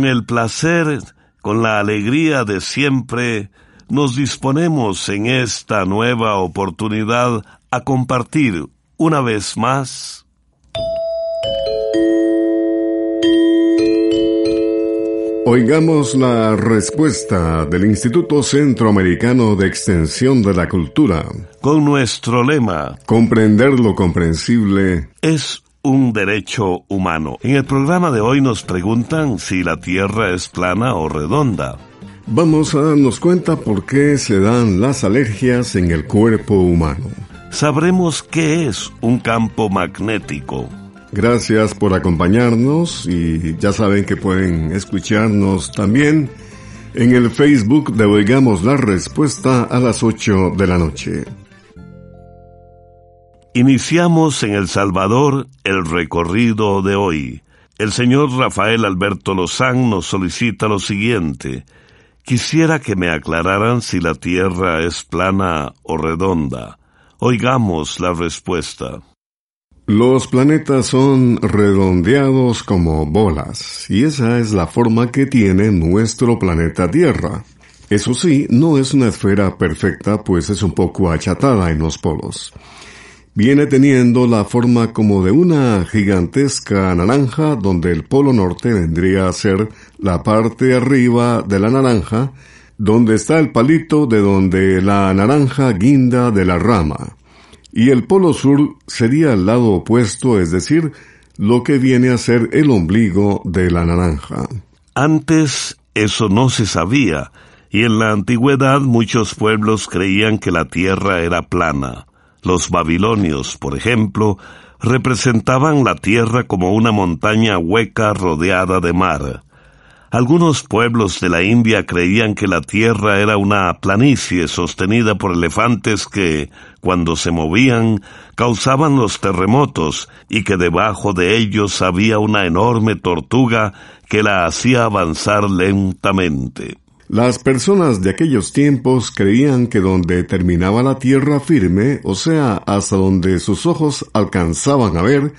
con el placer, con la alegría de siempre, nos disponemos en esta nueva oportunidad a compartir una vez más Oigamos la respuesta del Instituto Centroamericano de Extensión de la Cultura. Con nuestro lema, Comprender lo comprensible es un derecho humano. En el programa de hoy nos preguntan si la Tierra es plana o redonda. Vamos a darnos cuenta por qué se dan las alergias en el cuerpo humano. Sabremos qué es un campo magnético. Gracias por acompañarnos y ya saben que pueden escucharnos también en el Facebook de Oigamos la Respuesta a las 8 de la noche. Iniciamos en El Salvador el recorrido de hoy. El señor Rafael Alberto Lozán nos solicita lo siguiente. Quisiera que me aclararan si la Tierra es plana o redonda. Oigamos la respuesta. Los planetas son redondeados como bolas, y esa es la forma que tiene nuestro planeta Tierra. Eso sí, no es una esfera perfecta, pues es un poco achatada en los polos. Viene teniendo la forma como de una gigantesca naranja, donde el polo norte vendría a ser la parte arriba de la naranja, donde está el palito de donde la naranja guinda de la rama y el polo sur sería el lado opuesto, es decir, lo que viene a ser el ombligo de la naranja. Antes eso no se sabía, y en la antigüedad muchos pueblos creían que la tierra era plana. Los babilonios, por ejemplo, representaban la tierra como una montaña hueca rodeada de mar. Algunos pueblos de la India creían que la tierra era una planicie sostenida por elefantes que, cuando se movían, causaban los terremotos y que debajo de ellos había una enorme tortuga que la hacía avanzar lentamente. Las personas de aquellos tiempos creían que donde terminaba la tierra firme, o sea, hasta donde sus ojos alcanzaban a ver,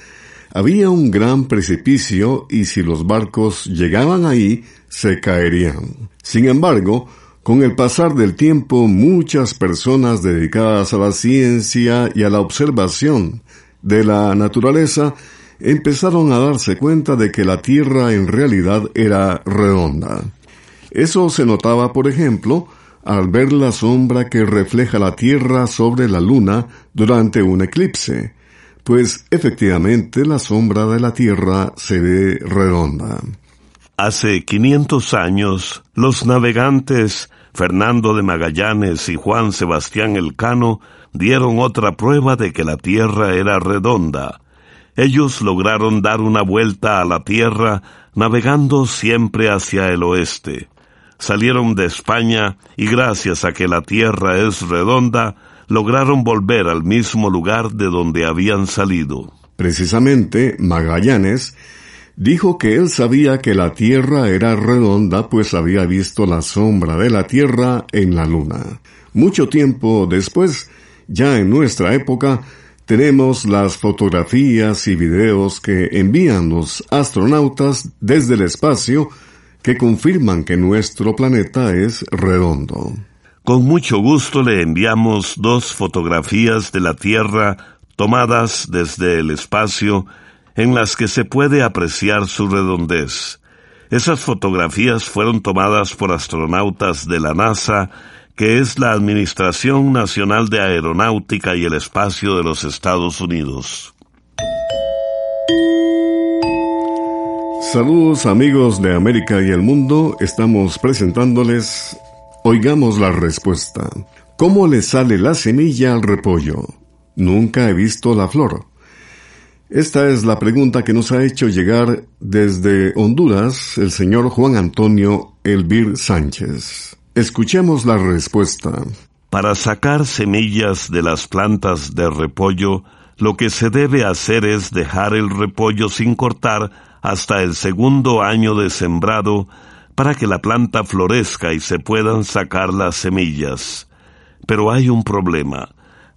había un gran precipicio y si los barcos llegaban ahí, se caerían. Sin embargo, con el pasar del tiempo, muchas personas dedicadas a la ciencia y a la observación de la naturaleza empezaron a darse cuenta de que la Tierra en realidad era redonda. Eso se notaba, por ejemplo, al ver la sombra que refleja la Tierra sobre la Luna durante un eclipse pues efectivamente la sombra de la Tierra se ve redonda. Hace 500 años, los navegantes Fernando de Magallanes y Juan Sebastián Elcano dieron otra prueba de que la Tierra era redonda. Ellos lograron dar una vuelta a la Tierra navegando siempre hacia el oeste. Salieron de España y gracias a que la Tierra es redonda, lograron volver al mismo lugar de donde habían salido. Precisamente, Magallanes dijo que él sabía que la Tierra era redonda, pues había visto la sombra de la Tierra en la Luna. Mucho tiempo después, ya en nuestra época, tenemos las fotografías y videos que envían los astronautas desde el espacio que confirman que nuestro planeta es redondo. Con mucho gusto le enviamos dos fotografías de la Tierra tomadas desde el espacio en las que se puede apreciar su redondez. Esas fotografías fueron tomadas por astronautas de la NASA, que es la Administración Nacional de Aeronáutica y el Espacio de los Estados Unidos. Saludos amigos de América y el mundo, estamos presentándoles Oigamos la respuesta. ¿Cómo le sale la semilla al repollo? Nunca he visto la flor. Esta es la pregunta que nos ha hecho llegar desde Honduras el señor Juan Antonio Elvir Sánchez. Escuchemos la respuesta. Para sacar semillas de las plantas de repollo, lo que se debe hacer es dejar el repollo sin cortar hasta el segundo año de sembrado para que la planta florezca y se puedan sacar las semillas. Pero hay un problema.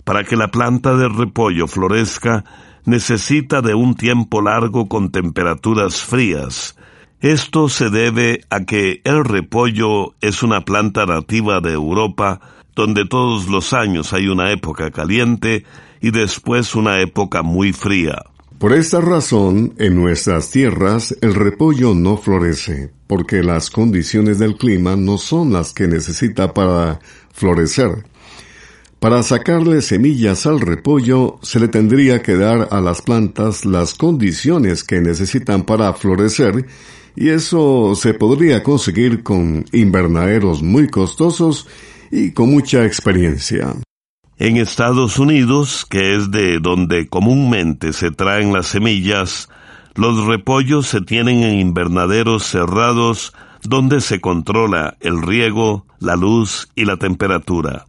Para que la planta de repollo florezca, necesita de un tiempo largo con temperaturas frías. Esto se debe a que el repollo es una planta nativa de Europa donde todos los años hay una época caliente y después una época muy fría. Por esta razón, en nuestras tierras el repollo no florece, porque las condiciones del clima no son las que necesita para florecer. Para sacarle semillas al repollo se le tendría que dar a las plantas las condiciones que necesitan para florecer y eso se podría conseguir con invernaderos muy costosos y con mucha experiencia. En Estados Unidos, que es de donde comúnmente se traen las semillas, los repollos se tienen en invernaderos cerrados donde se controla el riego, la luz y la temperatura.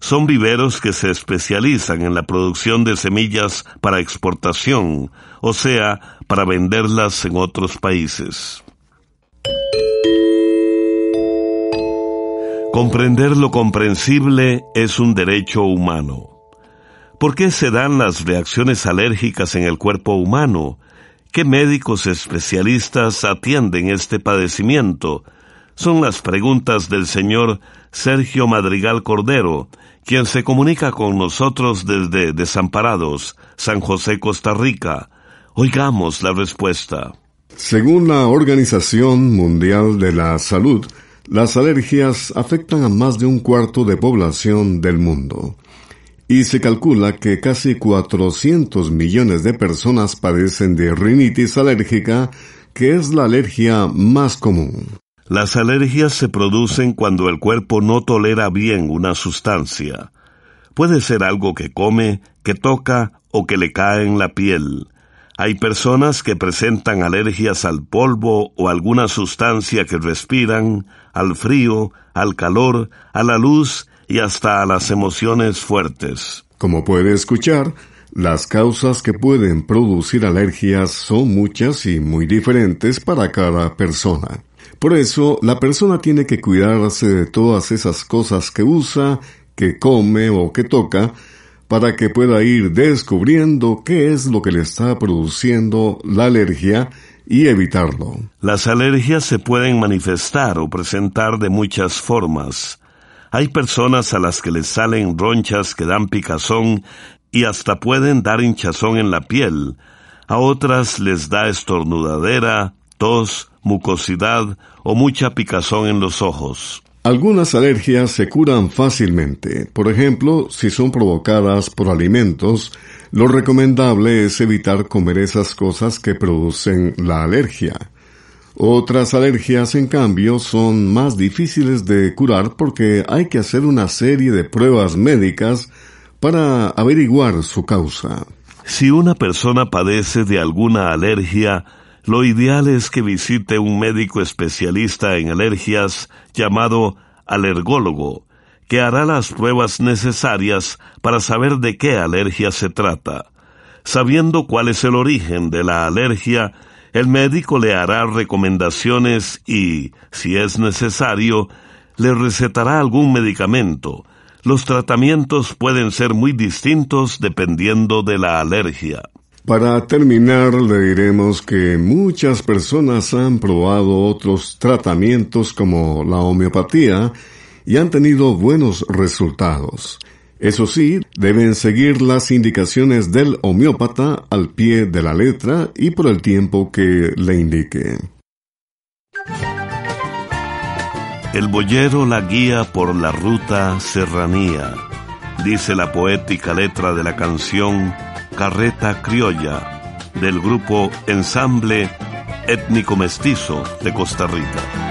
Son viveros que se especializan en la producción de semillas para exportación, o sea, para venderlas en otros países. Comprender lo comprensible es un derecho humano. ¿Por qué se dan las reacciones alérgicas en el cuerpo humano? ¿Qué médicos especialistas atienden este padecimiento? Son las preguntas del señor Sergio Madrigal Cordero, quien se comunica con nosotros desde Desamparados, San José, Costa Rica. Oigamos la respuesta. Según la Organización Mundial de la Salud, las alergias afectan a más de un cuarto de población del mundo. Y se calcula que casi 400 millones de personas padecen de rinitis alérgica, que es la alergia más común. Las alergias se producen cuando el cuerpo no tolera bien una sustancia. Puede ser algo que come, que toca o que le cae en la piel. Hay personas que presentan alergias al polvo o alguna sustancia que respiran, al frío, al calor, a la luz y hasta a las emociones fuertes. Como puede escuchar, las causas que pueden producir alergias son muchas y muy diferentes para cada persona. Por eso, la persona tiene que cuidarse de todas esas cosas que usa, que come o que toca, para que pueda ir descubriendo qué es lo que le está produciendo la alergia y evitarlo. Las alergias se pueden manifestar o presentar de muchas formas. Hay personas a las que les salen ronchas que dan picazón y hasta pueden dar hinchazón en la piel. A otras les da estornudadera, tos, mucosidad o mucha picazón en los ojos. Algunas alergias se curan fácilmente. Por ejemplo, si son provocadas por alimentos, lo recomendable es evitar comer esas cosas que producen la alergia. Otras alergias, en cambio, son más difíciles de curar porque hay que hacer una serie de pruebas médicas para averiguar su causa. Si una persona padece de alguna alergia, lo ideal es que visite un médico especialista en alergias llamado alergólogo, que hará las pruebas necesarias para saber de qué alergia se trata. Sabiendo cuál es el origen de la alergia, el médico le hará recomendaciones y, si es necesario, le recetará algún medicamento. Los tratamientos pueden ser muy distintos dependiendo de la alergia. Para terminar, le diremos que muchas personas han probado otros tratamientos como la homeopatía y han tenido buenos resultados. Eso sí, deben seguir las indicaciones del homeópata al pie de la letra y por el tiempo que le indique. El boyero la guía por la ruta serranía, dice la poética letra de la canción Carreta Criolla del grupo Ensamble Étnico Mestizo de Costa Rica.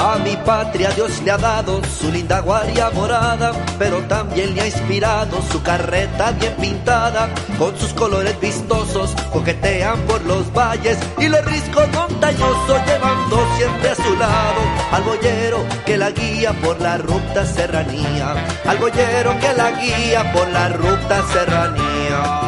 A mi patria Dios le ha dado su linda guardia morada, pero también le ha inspirado su carreta bien pintada, con sus colores vistosos, coquetean por los valles y los riscos montañosos, llevando siempre a su lado al boyero que la guía por la ruta serranía, al boyero que la guía por la ruta serranía.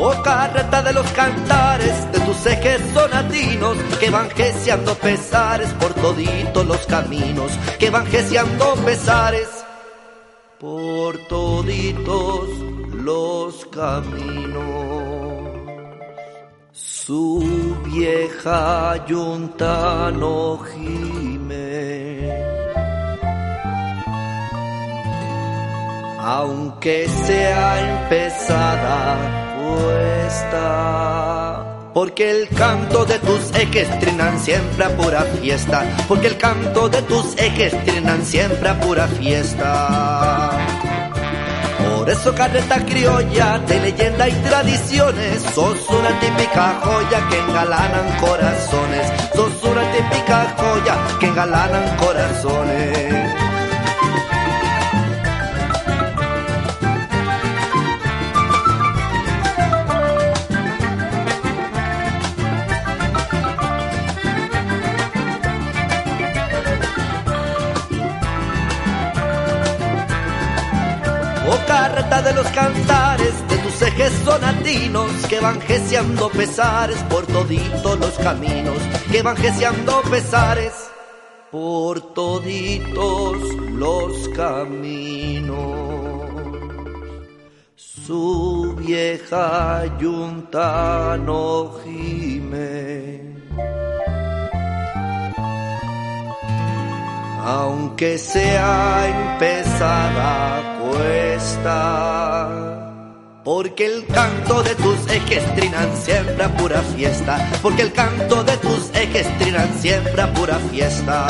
Oh carreta de los cantares, de tus ejes sonatinos, que van gesiando pesares por toditos los caminos, que van gesiando pesares por toditos los caminos. Su vieja yunta no gime, aunque sea empezada Porque el canto de tus ejes trinan siempre a pura fiesta. Porque el canto de tus ejes trinan siempre a pura fiesta. Por eso carreta criolla de leyenda y tradiciones, sos una típica joya que engalanan corazones, sos una típica joya que engalanan corazones. De los cantares de tus ejes sonatinos que van gesiando pesares por toditos los caminos, que van gesiando pesares por toditos los caminos. Su vieja yunta no gime. Aunque sea empezada porque el canto de tus ejes trinan siempre pura fiesta. Porque el canto de tus ejes trinan siempre pura fiesta.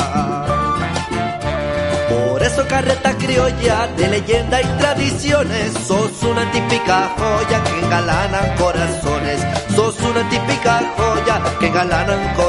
Por eso carreta criolla de leyenda y tradiciones, sos una típica joya que engalanan corazones, sos una típica joya que engalanan corazones.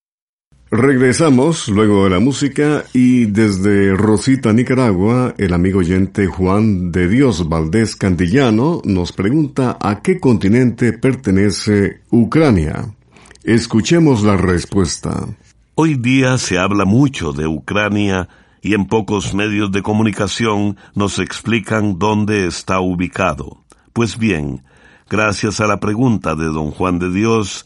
Regresamos luego de la música y desde Rosita, Nicaragua, el amigo oyente Juan de Dios Valdés Cantillano nos pregunta a qué continente pertenece Ucrania. Escuchemos la respuesta. Hoy día se habla mucho de Ucrania y en pocos medios de comunicación nos explican dónde está ubicado. Pues bien, gracias a la pregunta de don Juan de Dios,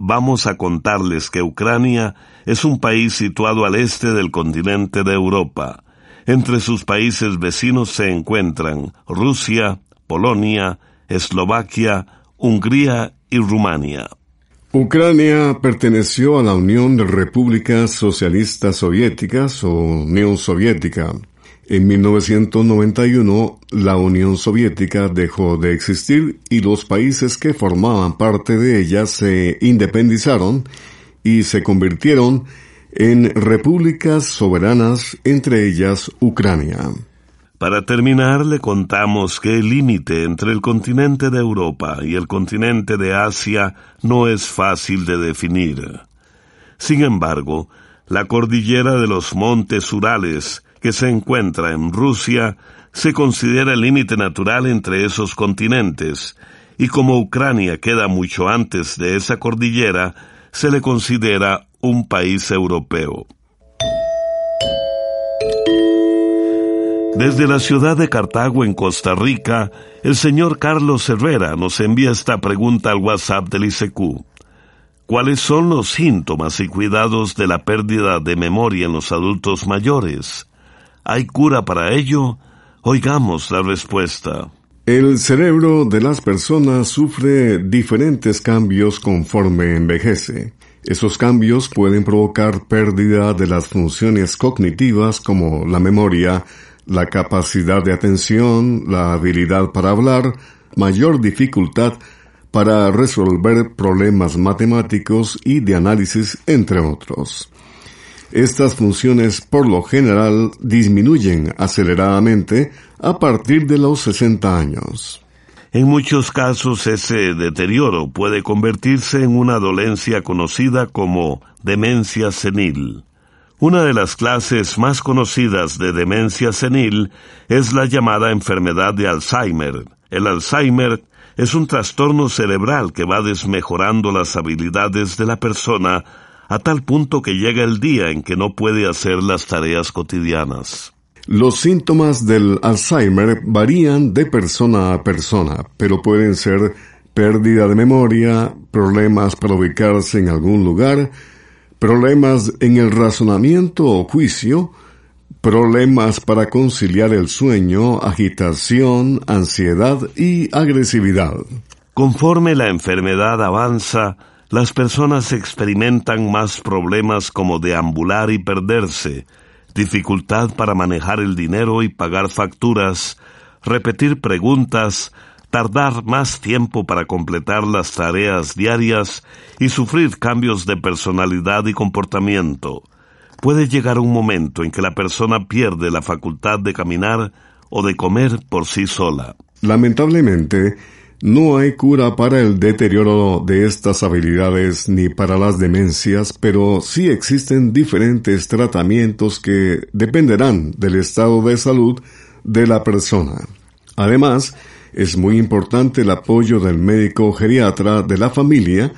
vamos a contarles que Ucrania es un país situado al este del continente de Europa. Entre sus países vecinos se encuentran Rusia, Polonia, Eslovaquia, Hungría y Rumania. Ucrania perteneció a la Unión de Repúblicas Socialistas Soviéticas o Unión Soviética. En 1991, la Unión Soviética dejó de existir y los países que formaban parte de ella se independizaron y se convirtieron en repúblicas soberanas, entre ellas Ucrania. Para terminar, le contamos que el límite entre el continente de Europa y el continente de Asia no es fácil de definir. Sin embargo, la cordillera de los montes Urales, que se encuentra en Rusia, se considera el límite natural entre esos continentes, y como Ucrania queda mucho antes de esa cordillera, se le considera un país europeo. Desde la ciudad de Cartago, en Costa Rica, el señor Carlos Herrera nos envía esta pregunta al WhatsApp del ICQ. ¿Cuáles son los síntomas y cuidados de la pérdida de memoria en los adultos mayores? ¿Hay cura para ello? Oigamos la respuesta. El cerebro de las personas sufre diferentes cambios conforme envejece. Esos cambios pueden provocar pérdida de las funciones cognitivas como la memoria, la capacidad de atención, la habilidad para hablar, mayor dificultad para resolver problemas matemáticos y de análisis, entre otros. Estas funciones por lo general disminuyen aceleradamente a partir de los 60 años. En muchos casos ese deterioro puede convertirse en una dolencia conocida como demencia senil. Una de las clases más conocidas de demencia senil es la llamada enfermedad de Alzheimer, El Alzheimer es un trastorno cerebral que va desmejorando las habilidades de la persona a tal punto que llega el día en que no puede hacer las tareas cotidianas. Los síntomas del Alzheimer varían de persona a persona, pero pueden ser pérdida de memoria, problemas para ubicarse en algún lugar, problemas en el razonamiento o juicio, problemas para conciliar el sueño, agitación, ansiedad y agresividad. Conforme la enfermedad avanza, las personas experimentan más problemas como deambular y perderse, dificultad para manejar el dinero y pagar facturas, repetir preguntas, tardar más tiempo para completar las tareas diarias y sufrir cambios de personalidad y comportamiento. Puede llegar un momento en que la persona pierde la facultad de caminar o de comer por sí sola. Lamentablemente, no hay cura para el deterioro de estas habilidades ni para las demencias, pero sí existen diferentes tratamientos que dependerán del estado de salud de la persona. Además, es muy importante el apoyo del médico geriatra de la familia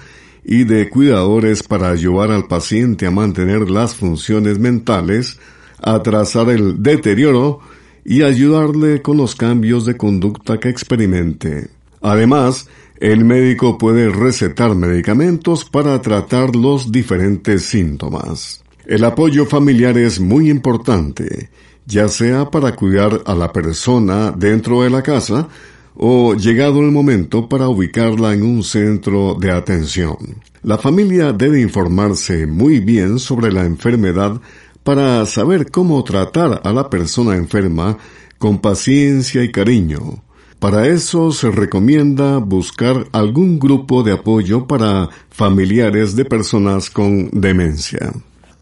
y de cuidadores para ayudar al paciente a mantener las funciones mentales, a trazar el deterioro y ayudarle con los cambios de conducta que experimente. Además, el médico puede recetar medicamentos para tratar los diferentes síntomas. El apoyo familiar es muy importante, ya sea para cuidar a la persona dentro de la casa o llegado el momento para ubicarla en un centro de atención. La familia debe informarse muy bien sobre la enfermedad para saber cómo tratar a la persona enferma con paciencia y cariño. Para eso se recomienda buscar algún grupo de apoyo para familiares de personas con demencia.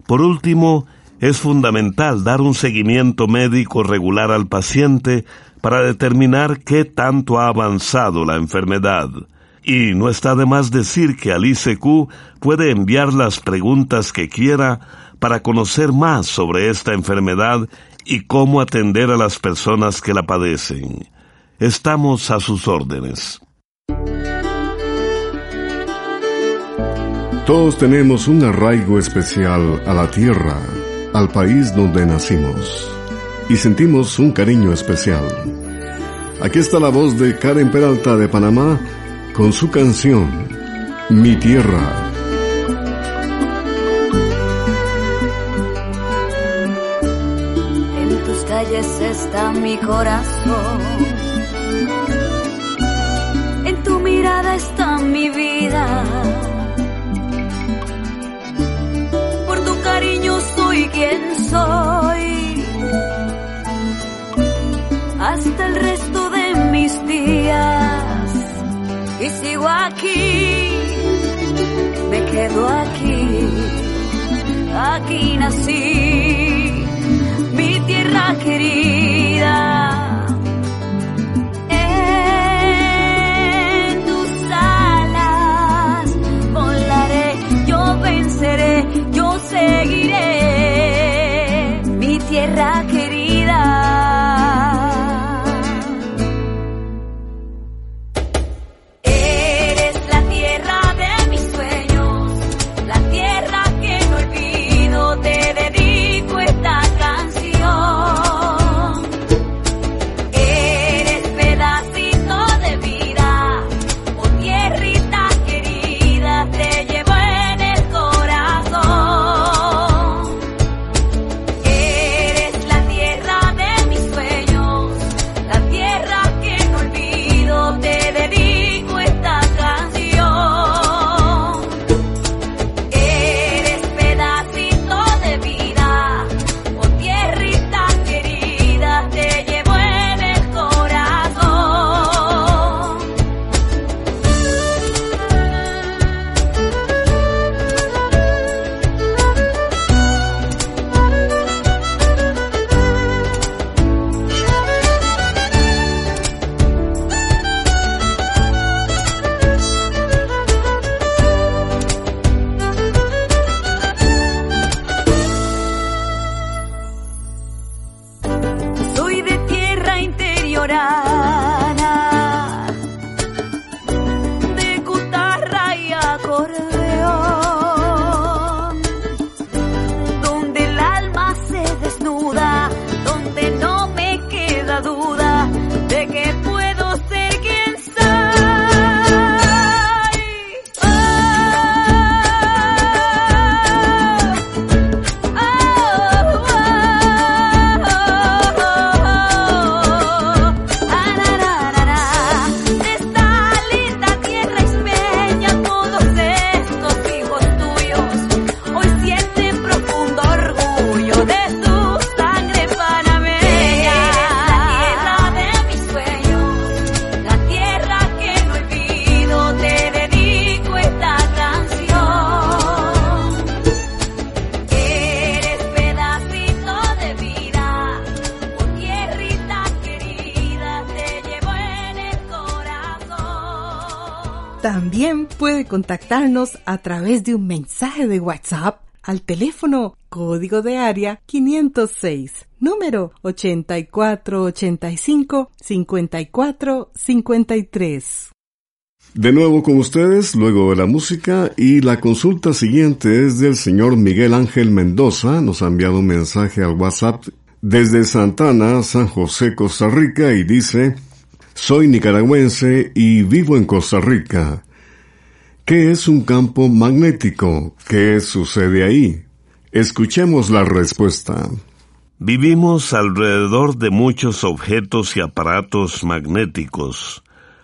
Por último, es fundamental dar un seguimiento médico regular al paciente para determinar qué tanto ha avanzado la enfermedad. Y no está de más decir que al ICQ puede enviar las preguntas que quiera para conocer más sobre esta enfermedad y cómo atender a las personas que la padecen. Estamos a sus órdenes. Todos tenemos un arraigo especial a la tierra, al país donde nacimos, y sentimos un cariño especial. Aquí está la voz de Karen Peralta de Panamá con su canción, Mi Tierra. En tus calles está mi corazón mirada está mi vida. Por tu cariño soy quien soy. Hasta el resto de mis días. Y sigo aquí. Me quedo aquí. Aquí nací. Mi tierra querida. seguiré. Mi tierra que También puede contactarnos a través de un mensaje de WhatsApp al teléfono código de área 506, número 8485-5453. De nuevo con ustedes, luego de la música y la consulta siguiente es del señor Miguel Ángel Mendoza. Nos ha enviado un mensaje al WhatsApp desde Santana, San José, Costa Rica y dice, soy nicaragüense y vivo en Costa Rica. ¿Qué es un campo magnético? ¿Qué sucede ahí? Escuchemos la respuesta. Vivimos alrededor de muchos objetos y aparatos magnéticos.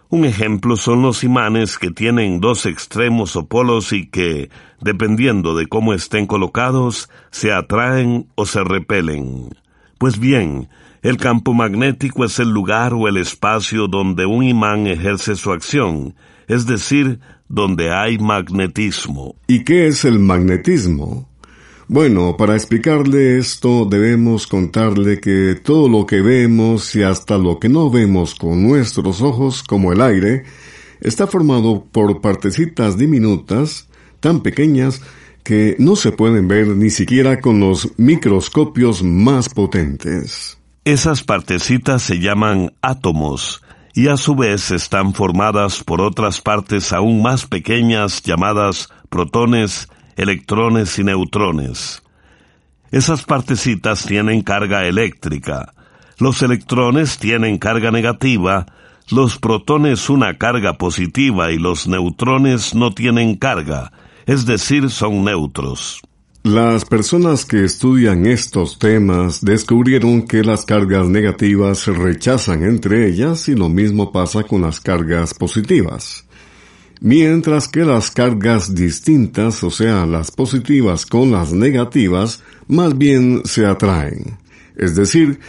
Un ejemplo son los imanes que tienen dos extremos o polos y que, dependiendo de cómo estén colocados, se atraen o se repelen. Pues bien, el campo magnético es el lugar o el espacio donde un imán ejerce su acción, es decir, donde hay magnetismo. ¿Y qué es el magnetismo? Bueno, para explicarle esto debemos contarle que todo lo que vemos y hasta lo que no vemos con nuestros ojos, como el aire, está formado por partecitas diminutas, tan pequeñas, que no se pueden ver ni siquiera con los microscopios más potentes. Esas partecitas se llaman átomos, y a su vez están formadas por otras partes aún más pequeñas llamadas protones, electrones y neutrones. Esas partecitas tienen carga eléctrica, los electrones tienen carga negativa, los protones una carga positiva y los neutrones no tienen carga, es decir, son neutros. Las personas que estudian estos temas descubrieron que las cargas negativas se rechazan entre ellas y lo mismo pasa con las cargas positivas. Mientras que las cargas distintas, o sea, las positivas con las negativas, más bien se atraen. Es decir,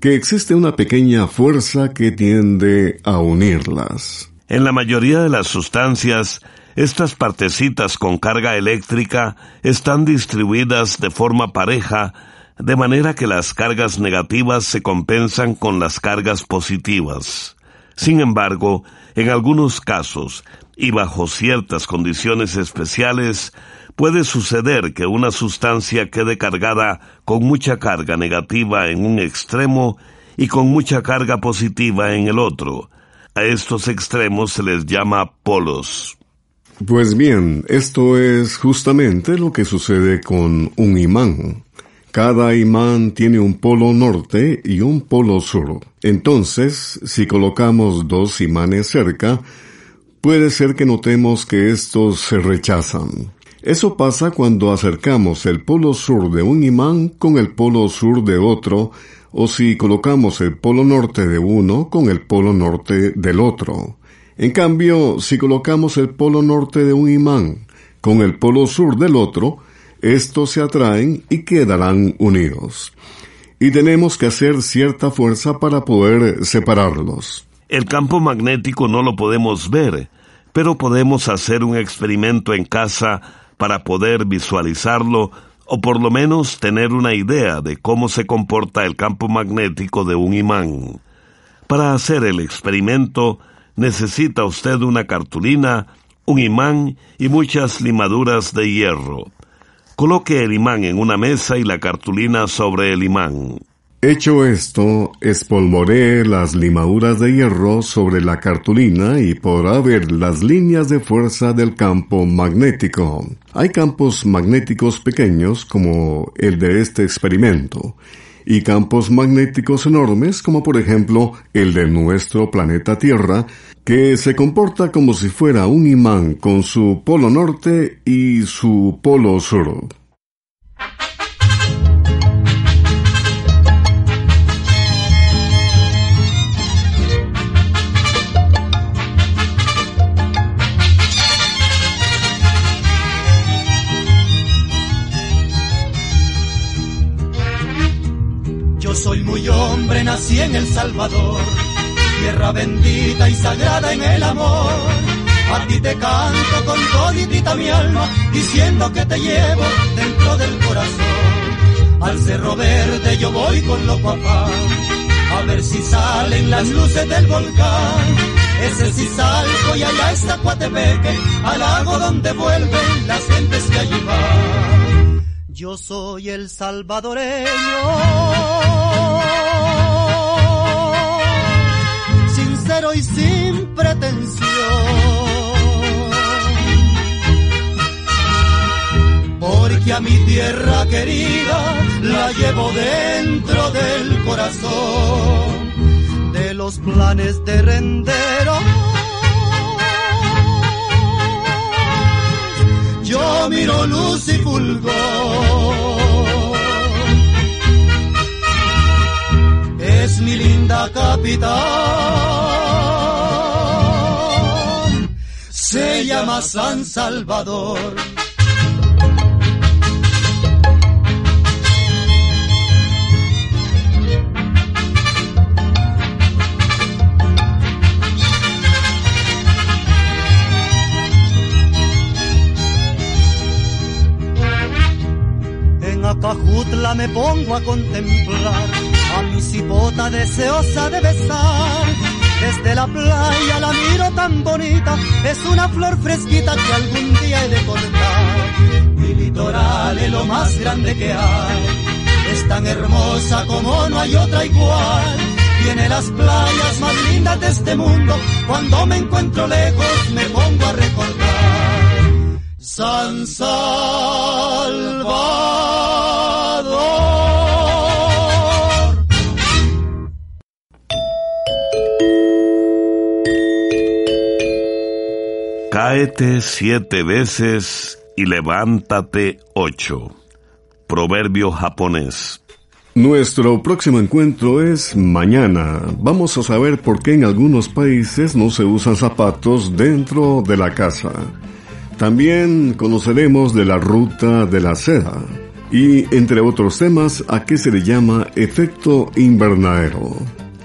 que existe una pequeña fuerza que tiende a unirlas. En la mayoría de las sustancias, estas partecitas con carga eléctrica están distribuidas de forma pareja, de manera que las cargas negativas se compensan con las cargas positivas. Sin embargo, en algunos casos, y bajo ciertas condiciones especiales, puede suceder que una sustancia quede cargada con mucha carga negativa en un extremo y con mucha carga positiva en el otro. A estos extremos se les llama polos. Pues bien, esto es justamente lo que sucede con un imán. Cada imán tiene un polo norte y un polo sur. Entonces, si colocamos dos imanes cerca, puede ser que notemos que estos se rechazan. Eso pasa cuando acercamos el polo sur de un imán con el polo sur de otro, o si colocamos el polo norte de uno con el polo norte del otro. En cambio, si colocamos el polo norte de un imán con el polo sur del otro, estos se atraen y quedarán unidos. Y tenemos que hacer cierta fuerza para poder separarlos. El campo magnético no lo podemos ver, pero podemos hacer un experimento en casa para poder visualizarlo o por lo menos tener una idea de cómo se comporta el campo magnético de un imán. Para hacer el experimento, necesita usted una cartulina, un imán y muchas limaduras de hierro. Coloque el imán en una mesa y la cartulina sobre el imán. Hecho esto, espolvoree las limaduras de hierro sobre la cartulina y podrá ver las líneas de fuerza del campo magnético. Hay campos magnéticos pequeños como el de este experimento y campos magnéticos enormes como por ejemplo el de nuestro planeta Tierra, que se comporta como si fuera un imán con su polo norte y su polo sur. Soy muy hombre, nací en El Salvador, tierra bendita y sagrada en el amor. A ti te canto con toditita mi alma, diciendo que te llevo dentro del corazón. Al Cerro Verde yo voy con los papás, a ver si salen las luces del volcán. ese sí salgo y allá está Coatepeque, al lago donde vuelven las gentes que allí van. Yo soy el salvadoreño, y sin pretensión. Porque a mi tierra querida la llevo dentro del corazón los planes de rendero. Yo miro luz y fulgor. Es mi linda capital. Llama San Salvador. Jutla me pongo a contemplar a mi cipota deseosa de besar. Desde la playa la miro tan bonita, es una flor fresquita que algún día he de cortar. Mi litoral es lo más grande que hay, es tan hermosa como no hay otra igual. Tiene las playas más lindas de este mundo, cuando me encuentro lejos me pongo a recordar. San Cáete siete veces y levántate ocho. Proverbio japonés. Nuestro próximo encuentro es mañana. Vamos a saber por qué en algunos países no se usan zapatos dentro de la casa. También conoceremos de la ruta de la seda y, entre otros temas, a qué se le llama efecto invernadero.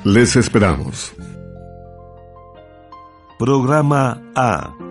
Les esperamos. Programa A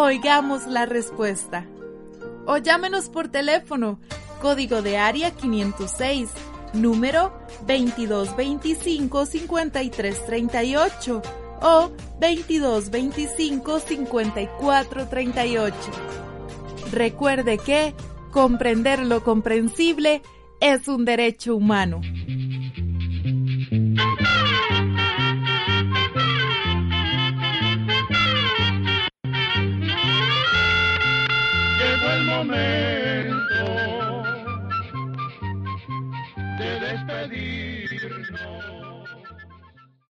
Oigamos la respuesta. O llámenos por teléfono, código de área 506, número 2225-5338 o 2225-5438. Recuerde que comprender lo comprensible es un derecho humano.